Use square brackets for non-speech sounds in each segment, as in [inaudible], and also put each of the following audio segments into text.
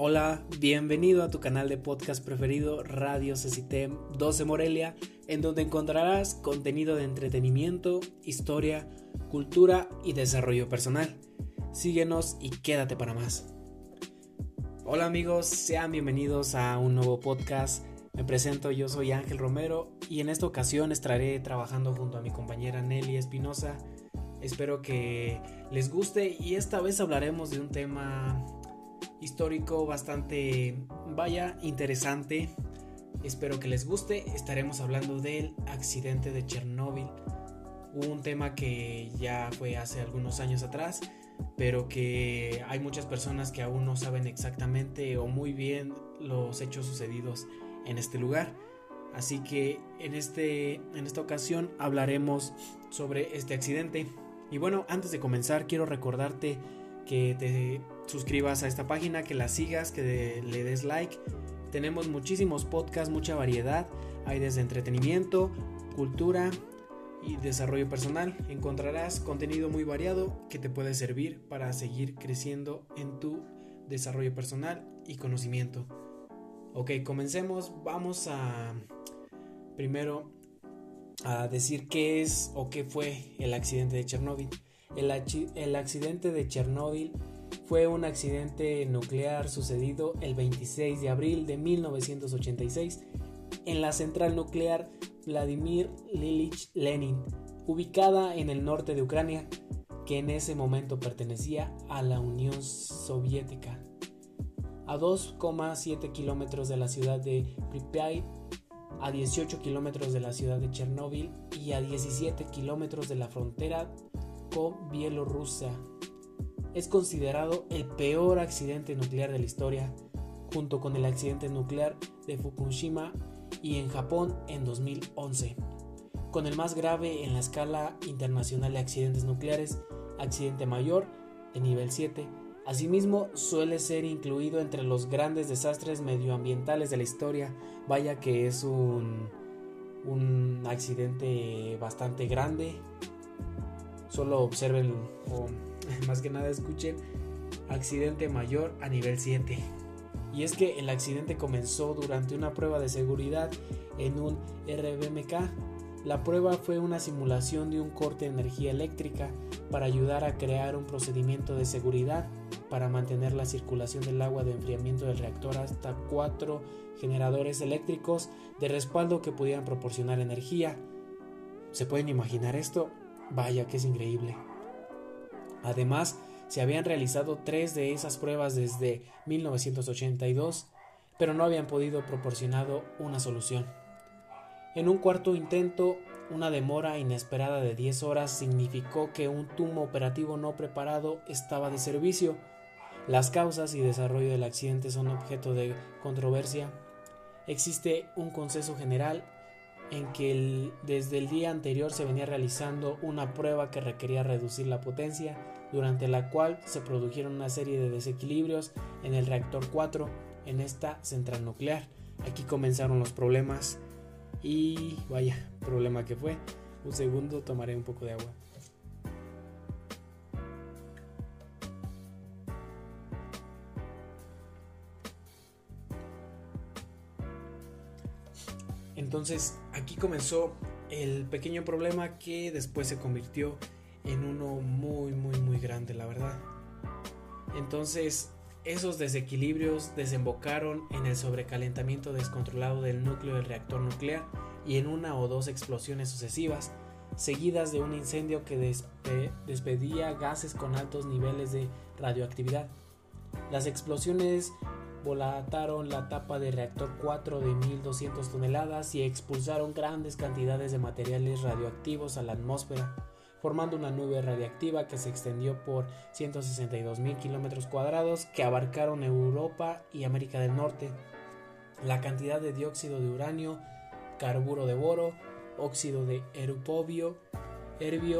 Hola, bienvenido a tu canal de podcast preferido Radio Cecitem 12 Morelia, en donde encontrarás contenido de entretenimiento, historia, cultura y desarrollo personal. Síguenos y quédate para más. Hola amigos, sean bienvenidos a un nuevo podcast. Me presento, yo soy Ángel Romero y en esta ocasión estaré trabajando junto a mi compañera Nelly Espinosa. Espero que les guste y esta vez hablaremos de un tema histórico bastante, vaya, interesante. Espero que les guste. Estaremos hablando del accidente de Chernóbil. Un tema que ya fue hace algunos años atrás, pero que hay muchas personas que aún no saben exactamente o muy bien los hechos sucedidos en este lugar. Así que en, este, en esta ocasión hablaremos sobre este accidente. Y bueno, antes de comenzar quiero recordarte que te suscribas a esta página, que la sigas, que le des like. Tenemos muchísimos podcasts, mucha variedad. Hay desde entretenimiento, cultura y desarrollo personal. Encontrarás contenido muy variado que te puede servir para seguir creciendo en tu desarrollo personal y conocimiento. Ok, comencemos. Vamos a primero a decir qué es o qué fue el accidente de Chernóbil. El, accidente de Chernóbil fue un accidente nuclear sucedido el 26 de abril de 1986 en la central nuclear Vladimir Lilich Lenin, ubicada en el norte de Ucrania, que en ese momento pertenecía a la Unión Soviética. A 2,7 kilómetros de la ciudad de Pripyat, a 18 kilómetros de la ciudad de Chernóbil y a 17 kilómetros de la frontera con Bielorrusia. Es considerado el peor accidente nuclear de la historia, junto con el accidente nuclear de Fukushima y en Japón en 2011, con el más grave en la escala internacional de accidentes nucleares, accidente mayor de nivel 7. Asimismo, suele ser incluido entre los grandes desastres medioambientales de la historia. Vaya que es un, un accidente bastante grande Solo observen más que nada escuchen accidente mayor a nivel 7. Y es que el accidente comenzó durante una prueba de seguridad en un RBMK. La prueba fue una simulación de un corte de energía eléctrica para ayudar a crear un procedimiento de seguridad para mantener la circulación del agua de enfriamiento del reactor hasta cuatro generadores eléctricos de respaldo que pudieran proporcionar energía. ¿Se pueden imaginar esto? Vaya que es increíble. Además, se habían realizado tres de esas pruebas desde 1982, pero no habían podido proporcionar una solución. En un cuarto intento, una demora inesperada de 10 horas significó que un tumo operativo no preparado estaba de servicio. Las causas y desarrollo del accidente son objeto de controversia. Existe un consenso general en que desde el día anterior se venía realizando una prueba que requería reducir la potencia, durante la cual se produjeron una serie de desequilibrios en el reactor 4 en esta central nuclear. Aquí comenzaron los problemas y vaya, problema que fue. Un segundo, tomaré un poco de agua. Entonces aquí comenzó el pequeño problema que después se convirtió en uno muy muy muy grande, la verdad. Entonces esos desequilibrios desembocaron en el sobrecalentamiento descontrolado del núcleo del reactor nuclear y en una o dos explosiones sucesivas, seguidas de un incendio que despedía gases con altos niveles de radioactividad. Las explosiones volataron la tapa de reactor 4 de 1200 toneladas y expulsaron grandes cantidades de materiales radioactivos a la atmósfera, formando una nube radiactiva que se extendió por 162 mil kilómetros cuadrados que abarcaron Europa y América del Norte. La cantidad de dióxido de uranio, carburo de boro, óxido de erupovio, herbio,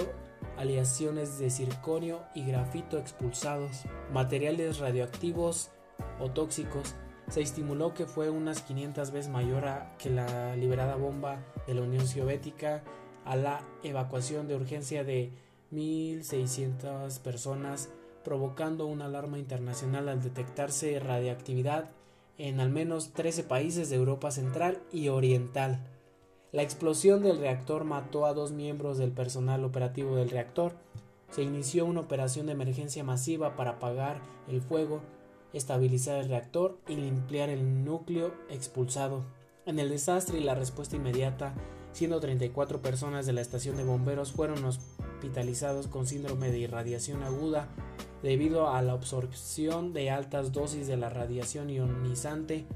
aleaciones de circonio y grafito expulsados, materiales radioactivos o tóxicos, se estimuló que fue unas 500 veces mayor que la liberada bomba de la Unión Soviética a la evacuación de urgencia de 1.600 personas provocando una alarma internacional al detectarse radiactividad en al menos 13 países de Europa Central y Oriental. La explosión del reactor mató a dos miembros del personal operativo del reactor. Se inició una operación de emergencia masiva para apagar el fuego, estabilizar el reactor y limpiar el núcleo expulsado. En el desastre y la respuesta inmediata, 134 personas de la estación de bomberos fueron hospitalizados con síndrome de irradiación aguda debido a la absorción de altas dosis de la radiación ionizante.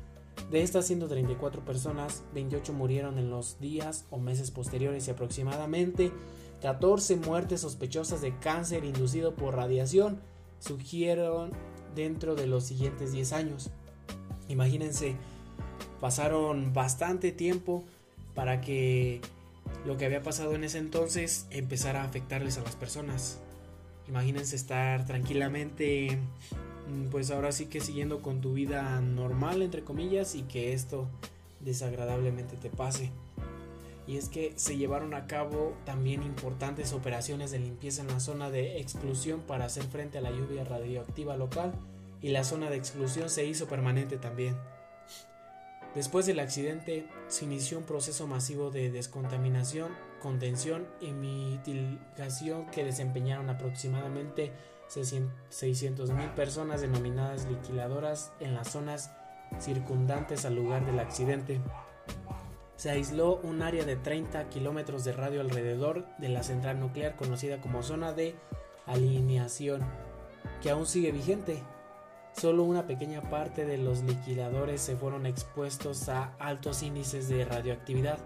De estas 134 personas, 28 murieron en los días o meses posteriores y aproximadamente 14 muertes sospechosas de cáncer inducido por radiación surgieron dentro de los siguientes 10 años. Imagínense, pasaron bastante tiempo para que lo que había pasado en ese entonces empezara a afectarles a las personas. Imagínense estar tranquilamente, mm, pues ahora sí que siguiendo con tu vida normal, entre comillas, y que esto desagradablemente te pase. Y es que se llevaron a cabo también importantes operaciones de limpieza en la zona de exclusión para hacer frente a la lluvia radioactiva local y la zona de exclusión se hizo permanente también. Después del accidente se inició un proceso masivo de descontaminación, contención y mitigación que desempeñaron aproximadamente 600.000 personas denominadas liquidadoras en las zonas circundantes al lugar del accidente. Se aisló un área de 30 kilómetros de radio alrededor de la central nuclear conocida como zona de alineación, que aún sigue vigente Solo una pequeña parte de los liquidadores se fueron expuestos a altos índices de radioactividad.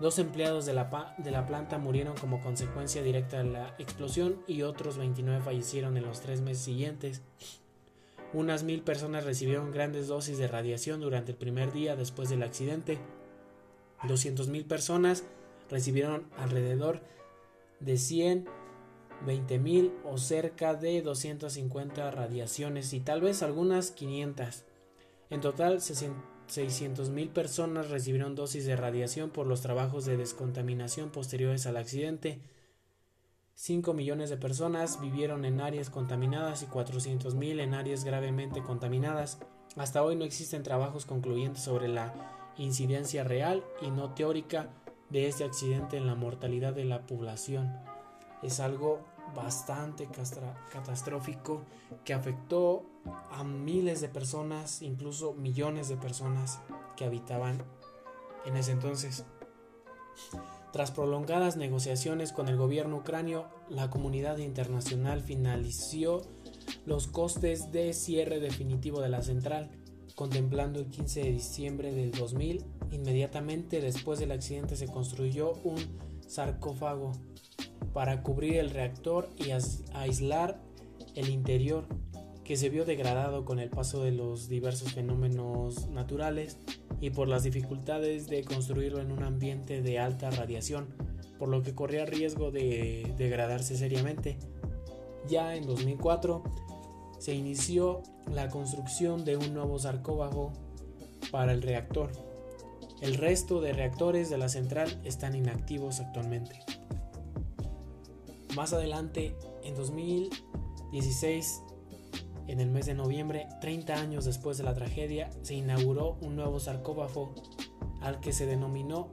Dos empleados de la, de la, planta murieron como consecuencia directa de la explosión y otros 29 fallecieron en los tres meses siguientes. Unas mil personas recibieron grandes dosis de radiación durante el primer día después del accidente. 200.000 personas recibieron alrededor de 100 20.000 o cerca de 250 radiaciones y tal vez algunas 500. En total, 600.000 personas recibieron dosis de radiación por los trabajos de descontaminación posteriores al accidente. 5 millones de personas vivieron en áreas contaminadas y 400.000 en áreas gravemente contaminadas. Hasta hoy no existen trabajos concluyentes sobre la incidencia real y no teórica de este accidente en la mortalidad de la población. Es algo bastante catastrófico que afectó a miles de personas, incluso millones de personas que habitaban en ese entonces. Tras prolongadas negociaciones con el gobierno ucranio, la comunidad internacional finalizó los costes de cierre definitivo de la central, contemplando el 15 de diciembre del 2000. Inmediatamente después del accidente se construyó un sarcófago para cubrir el reactor y aislar el interior que se vio degradado con el paso de los diversos fenómenos naturales y por las dificultades de construirlo en un ambiente de alta radiación, por lo que corría riesgo de degradarse seriamente. Ya en 2004 se inició la construcción de un nuevo sarcófago para el reactor. El resto de reactores de la central están inactivos actualmente. Más adelante, en 2016, en el mes de noviembre, 30 años después de la tragedia, se inauguró un nuevo sarcófago al que se denominó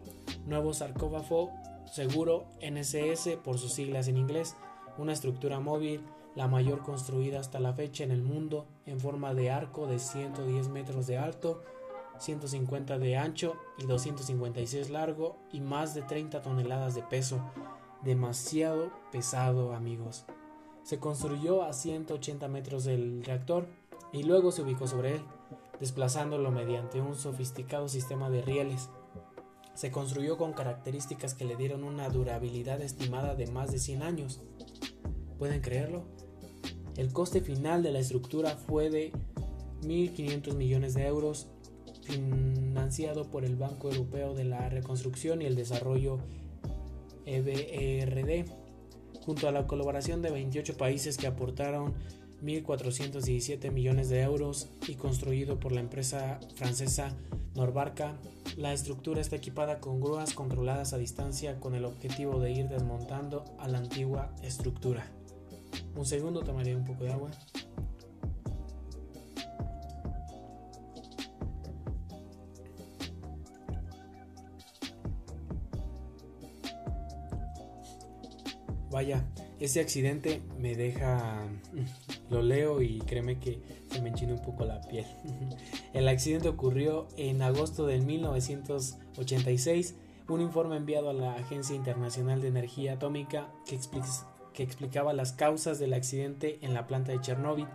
Nuevo Sarcófago Seguro NSS por sus siglas en inglés, una estructura móvil, la mayor construida hasta la fecha en el mundo, en forma de arco de 110 metros de alto, 150 de ancho y 256 largo y más de 30 toneladas de peso demasiado pesado, amigos. Se construyó a 180 metros del reactor y luego se ubicó sobre él, desplazándolo mediante un sofisticado sistema de rieles. Se construyó con características que le dieron una durabilidad estimada de más de 100 años. ¿Pueden creerlo? El coste final de la estructura fue de 1.500 millones de euros, financiado por el Banco Europeo de la Reconstrucción y el Desarrollo EBRD, junto a la colaboración de 28 países que aportaron 1.417 millones de euros y construido por la empresa francesa Norbarca, la estructura está equipada con grúas controladas a distancia con el objetivo de ir desmontando a la antigua estructura. Un segundo tomaré un poco de agua. Vaya, ese accidente me deja... [laughs] Lo leo y créeme que se me enchina un poco la piel. [laughs] El accidente ocurrió en agosto de 1986. Un informe enviado a la Agencia Internacional de Energía Atómica que explica explicaba las causas del accidente en la planta de Chernóbil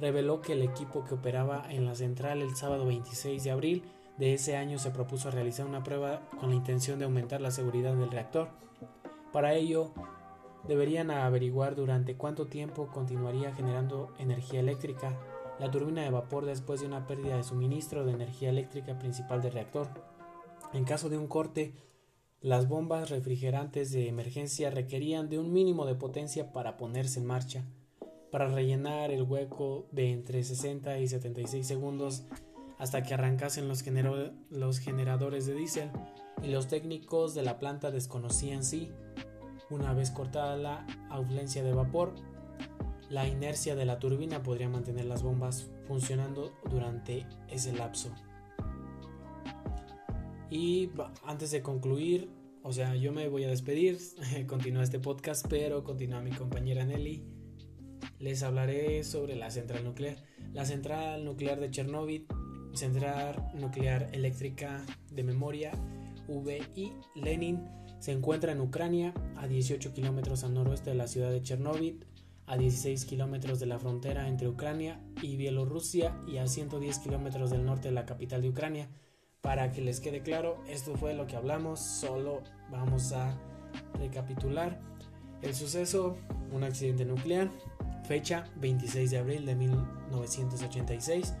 reveló que el equipo que operaba en la central el sábado 26 de abril de ese año se propuso realizar una prueba con la intención de aumentar la seguridad del reactor. Para ello, deberían averiguar durante cuánto tiempo continuaría generando energía eléctrica la turbina de vapor después de una pérdida de suministro de energía eléctrica principal del reactor. En caso de un corte, las bombas refrigerantes de emergencia requerían de un mínimo de potencia para ponerse en marcha. Para rellenar el hueco de entre 60 y 76 segundos hasta que arrancasen los, generadores de diésel y los técnicos de la planta desconocían si una vez cortada la ausencia de vapor, la inercia de la turbina podría mantener las bombas funcionando durante ese lapso. Y antes de concluir, o sea, yo me voy a despedir, [laughs] continúa este podcast, pero continúa mi compañera Nelly. Les hablaré sobre la central nuclear. La central nuclear de Chernóbil, central nuclear eléctrica de memoria, VI Lenin, se encuentra en Ucrania, a 18 kilómetros al noroeste de la ciudad de Chernóbil, a 16 kilómetros de la frontera entre Ucrania y Bielorrusia y a 110 kilómetros del norte de la capital de Ucrania. Para que les quede claro, esto fue lo que hablamos, solo vamos a recapitular. El suceso, un accidente nuclear, fecha 26 de abril de 1986.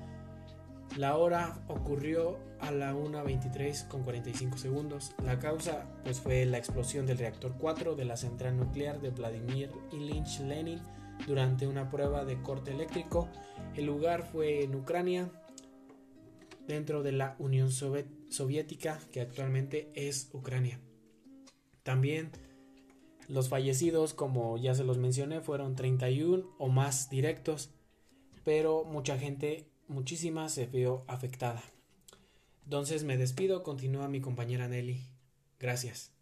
La hora ocurrió a la 1.23 con 45 segundos. La causa pues fue la explosión del reactor 4 de la central nuclear de Vladimir Ilyich Lenin durante una prueba de corte eléctrico. El lugar fue en Ucrania, dentro de la Unión Soviética, que actualmente es Ucrania. También los fallecidos, como ya se los mencioné, fueron 31 o más directos, pero mucha gente, muchísima, se vio afectada. Entonces me despido, continúa mi compañera Nelly. Gracias.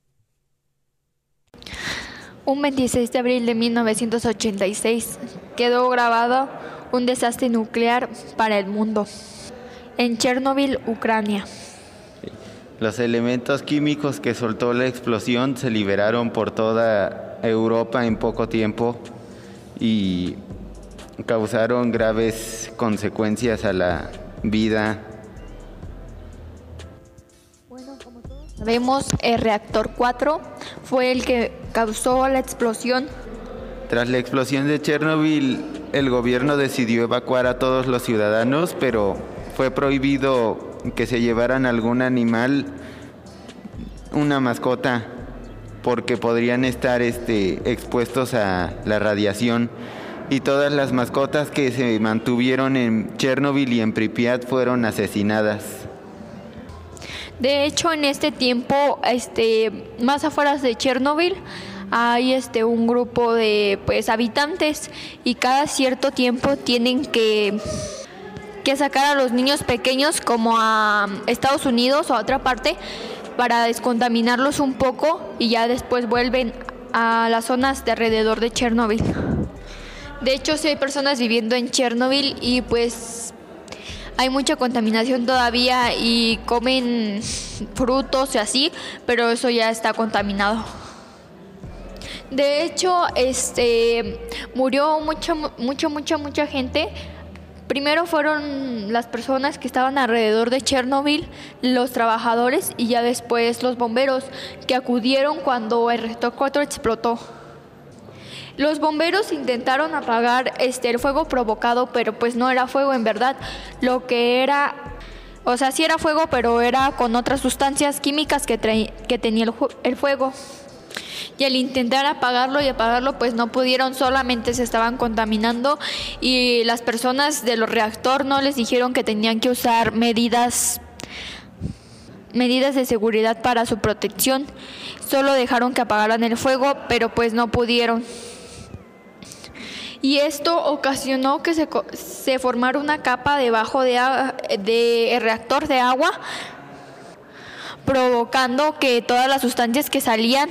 Un 26 de abril de 1986 quedó grabado un desastre nuclear para el mundo en Chernobyl, Ucrania. Los elementos químicos que soltó la explosión se liberaron por toda Europa en poco tiempo y causaron graves consecuencias a la vida Vemos el reactor 4 fue el que causó la explosión. Tras la explosión de Chernobyl, el gobierno decidió evacuar a todos los ciudadanos, pero fue prohibido que se llevaran algún animal, una mascota, porque podrían estar este, expuestos a la radiación. Y todas las mascotas que se mantuvieron en Chernobyl y en Pripyat fueron asesinadas. De hecho, en este tiempo, este, más afuera de Chernobyl, hay este un grupo de pues habitantes y cada cierto tiempo tienen que que sacar a los niños pequeños como a Estados Unidos o a otra parte para descontaminarlos un poco y ya después vuelven a las zonas de alrededor de Chernobyl. De hecho, sí hay personas viviendo en Chernobyl y pues hay mucha contaminación todavía y comen frutos y así, pero eso ya está contaminado. De hecho, este murió mucha mucha mucha mucha gente. Primero fueron las personas que estaban alrededor de Chernobyl, los trabajadores y ya después los bomberos que acudieron cuando el reactor 4 explotó. Los bomberos intentaron apagar este, el fuego provocado, pero pues no era fuego en verdad. Lo que era, o sea, sí era fuego, pero era con otras sustancias químicas que, que tenía el, el fuego. Y al intentar apagarlo y apagarlo, pues no pudieron, solamente se estaban contaminando y las personas de los reactor no les dijeron que tenían que usar medidas medidas de seguridad para su protección. Solo dejaron que apagaran el fuego, pero pues no pudieron y esto ocasionó que se, se formara una capa debajo de, de reactor de agua provocando que todas las sustancias que salían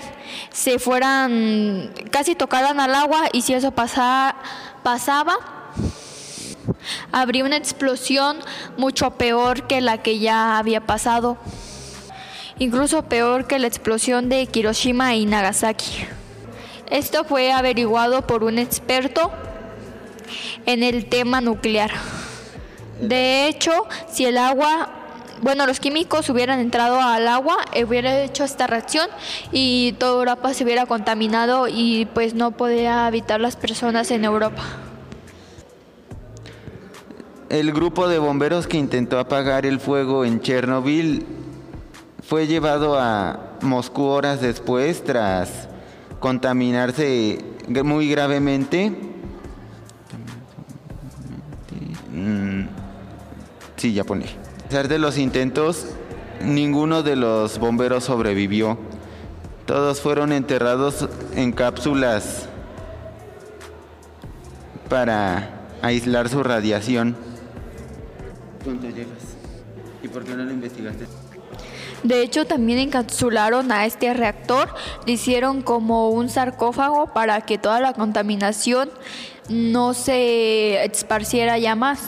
se fueran, casi tocaran al agua y si eso pasaba, habría una explosión mucho peor que la que ya había pasado, incluso peor que la explosión de Hiroshima y Nagasaki. Esto fue averiguado por un experto en el tema nuclear. De hecho, si el agua, bueno, los químicos hubieran entrado al agua, hubiera hecho esta reacción y toda Europa se hubiera contaminado y pues no podía habitar las personas en Europa. El grupo de bomberos que intentó apagar el fuego en Chernobyl fue llevado a Moscú horas después tras contaminarse muy gravemente. Mm, sí, ya pone. A pesar de los intentos, ninguno de los bomberos sobrevivió. Todos fueron enterrados en cápsulas para aislar su radiación. ¿Y por qué no lo investigaste? De hecho, también encapsularon a este reactor, le hicieron como un sarcófago para que toda la contaminación no se esparciera ya más.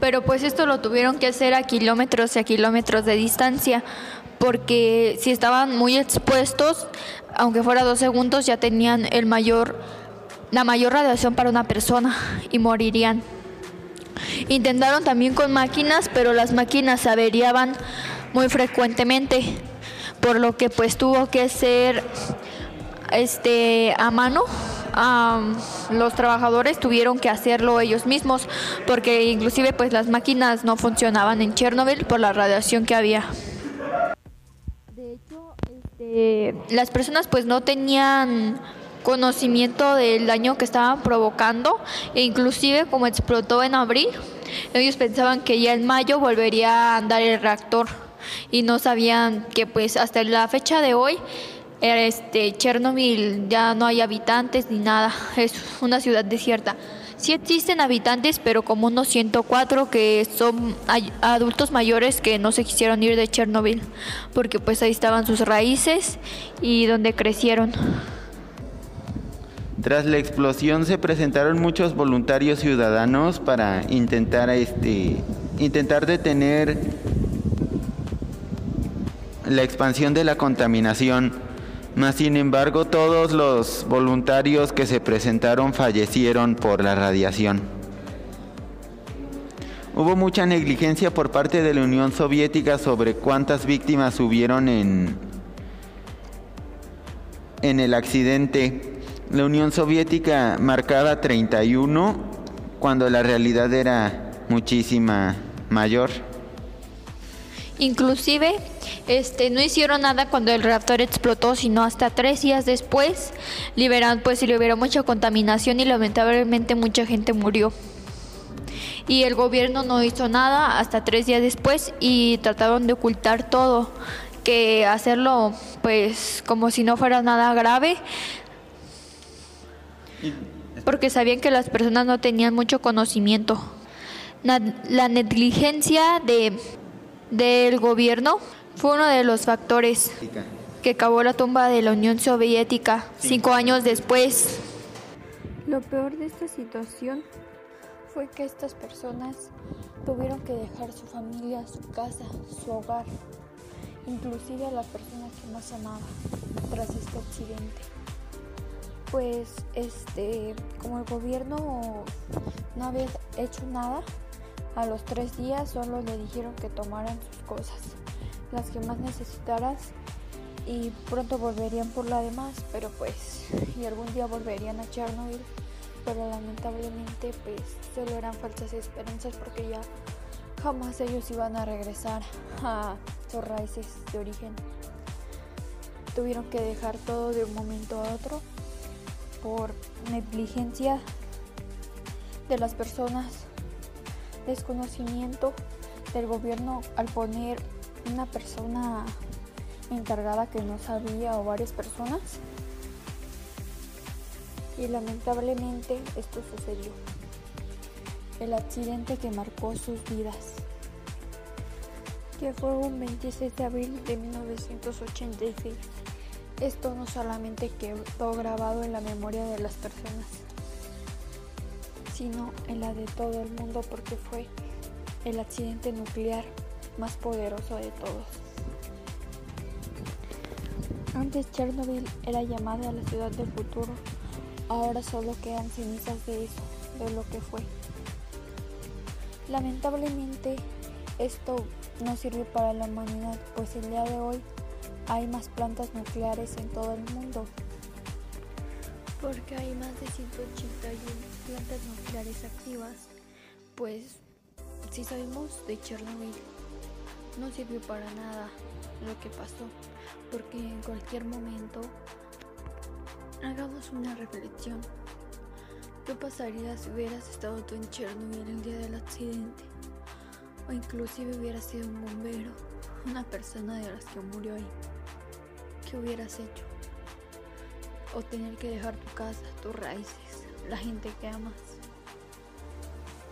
Pero pues esto lo tuvieron que hacer a kilómetros y a kilómetros de distancia, porque si estaban muy expuestos, aunque fuera dos segundos, ya tenían el mayor, la mayor radiación para una persona y morirían. Intentaron también con máquinas, pero las máquinas averiaban muy frecuentemente, por lo que pues tuvo que ser este a mano. Los trabajadores tuvieron que hacerlo ellos mismos porque inclusive pues las máquinas no funcionaban en Chernobyl por la radiación que había. De hecho, este, las personas pues no tenían conocimiento del daño que estaban provocando e inclusive como explotó en abril, ellos pensaban que ya en mayo volvería a andar el reactor y no sabían que pues hasta la fecha de hoy este Chernobyl ya no hay habitantes ni nada, [laughs] es una ciudad desierta. Sí existen habitantes, pero como unos 104 que son adultos mayores que no se quisieron ir de Chernobyl, porque pues ahí estaban sus raíces y donde crecieron. Tras la explosión se presentaron muchos voluntarios ciudadanos para intentar este intentar detener la expansión de la contaminación, mas sin embargo todos los voluntarios que se presentaron fallecieron por la radiación. Hubo mucha negligencia por parte de la Unión Soviética sobre cuántas víctimas hubieron en, en el accidente. La Unión Soviética marcaba 31 cuando la realidad era muchísima mayor. Inclusive este, no hicieron nada cuando el reactor explotó, sino hasta tres días después liberan, pues liberó mucha contaminación y lamentablemente mucha gente murió. Y el gobierno no hizo nada hasta tres días después y trataron de ocultar todo, que hacerlo pues como si no fuera nada grave, porque sabían que las personas no tenían mucho conocimiento. La negligencia de del gobierno fue uno de los factores que acabó la tumba de la Unión Soviética cinco años después. Lo peor de esta situación fue que estas personas tuvieron que dejar su familia, su casa, su hogar, inclusive a la persona que más amaba tras este accidente. Pues este, como el gobierno no había hecho nada, a los tres días solo le dijeron que tomaran sus cosas, las que más necesitaras, y pronto volverían por la demás, pero pues, y algún día volverían a Chernobyl, pero lamentablemente pues solo eran falsas esperanzas porque ya jamás ellos iban a regresar a sus raíces de origen. Tuvieron que dejar todo de un momento a otro por negligencia de las personas desconocimiento del gobierno al poner una persona encargada que no sabía o varias personas. Y lamentablemente esto sucedió. El accidente que marcó sus vidas. que fue un 26 de abril de 1986. Esto no solamente quedó grabado en la memoria de las personas, sino en la de todo el mundo porque fue el accidente nuclear más poderoso de todos. Antes Chernobyl era llamada la ciudad del futuro, ahora solo quedan cenizas de eso, de lo que fue. Lamentablemente esto no sirve para la humanidad, pues el día de hoy hay más plantas nucleares en todo el mundo. Porque hay más de 181 plantas nucleares activas, pues si sabemos de Chernobyl, no sirvió para nada lo que pasó, porque en cualquier momento hagamos una reflexión. ¿Qué pasaría si hubieras estado tú en Chernobyl el día del accidente? O inclusive hubieras sido un bombero, una persona de las que murió ahí. ¿Qué hubieras hecho? O tener que dejar tu casa, tus raíces, la gente que amas.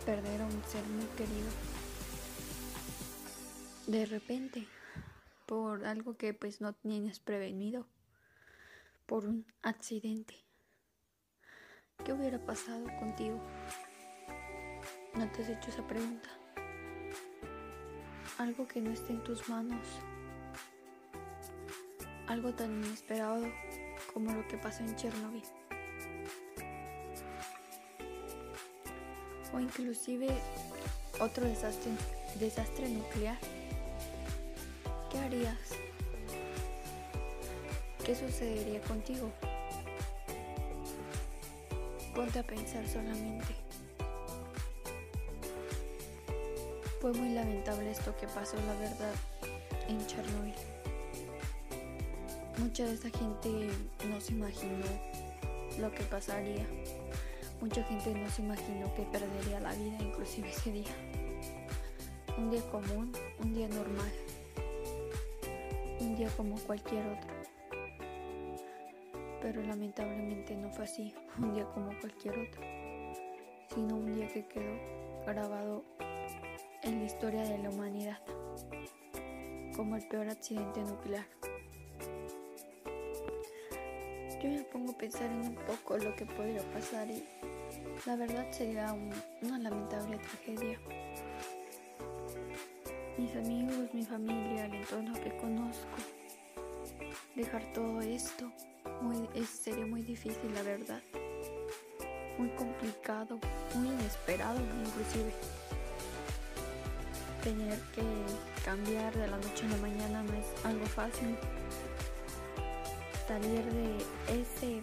Perder a un ser muy querido. De repente, por algo que pues no tenías prevenido, por un accidente. ¿Qué hubiera pasado contigo? ¿No te has hecho esa pregunta? Algo que no esté en tus manos. Algo tan inesperado como lo que pasó en Chernobyl. O inclusive otro desastre nuclear. ¿Qué sucedería contigo? Ponte a pensar solamente. Fue muy lamentable esto que pasó, la verdad, en Chernobyl. Mucha de esa gente no se imaginó lo que pasaría. Mucha gente no se imaginó que perdería la vida inclusive ese día. Un día común, un día normal. Un día como cualquier otro pero lamentablemente no fue así, [laughs] un día como cualquier otro, sino un día que quedó grabado en la historia de la humanidad como el peor accidente nuclear. Yo me pongo a pensar en un poco lo que podría pasar y la verdad sería una lamentable tragedia. Mis amigos, mi familia, el entorno que conozco, dejar todo esto sería muy difícil, la verdad. Muy complicado, muy inesperado inclusive. Tener que cambiar de la noche a la mañana no es algo fácil. Salir de ese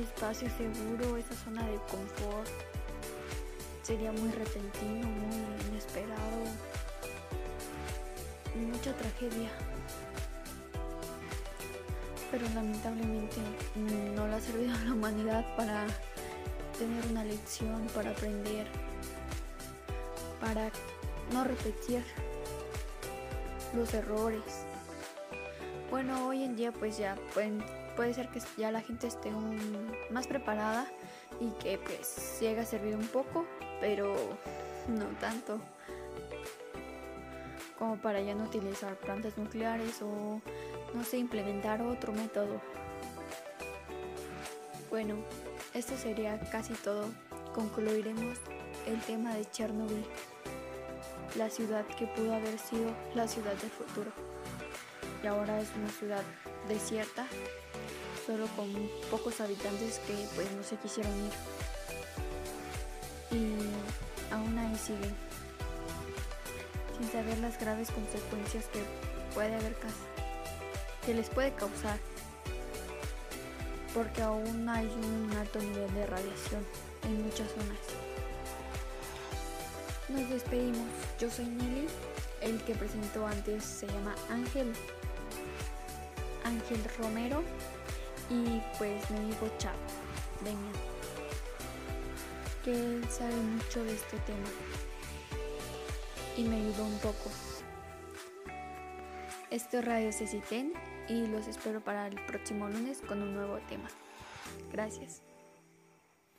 espacio seguro, esa zona de confort, sería muy repentino, muy inesperado. Mucha tragedia pero lamentablemente no le ha servido a la humanidad para tener una lección, para aprender, para no repetir los errores. Bueno, hoy en día pues ya puede ser que ya la gente esté más preparada y que pues llegue a servir un poco, pero no tanto como para ya no utilizar plantas nucleares o no sé, implementar otro método. Bueno, esto sería casi todo. Concluiremos el tema de Chernobyl, la ciudad que pudo haber sido la ciudad del futuro. Y ahora es una ciudad desierta, solo con pocos habitantes que pues no se quisieron ir. Y aún ahí siguen, sin saber las graves consecuencias que puede haber que les puede causar, porque aún hay un alto nivel de radiación en muchas zonas. Nos despedimos. Yo soy Nelly. El que presentó antes se llama Ángel. Ángel Romero. Y pues me dijo chao. Venga. Que sabe mucho de este tema. Y me ayudó un poco. Esto es Radio Ceciten y los espero para el próximo lunes con un nuevo tema. Gracias.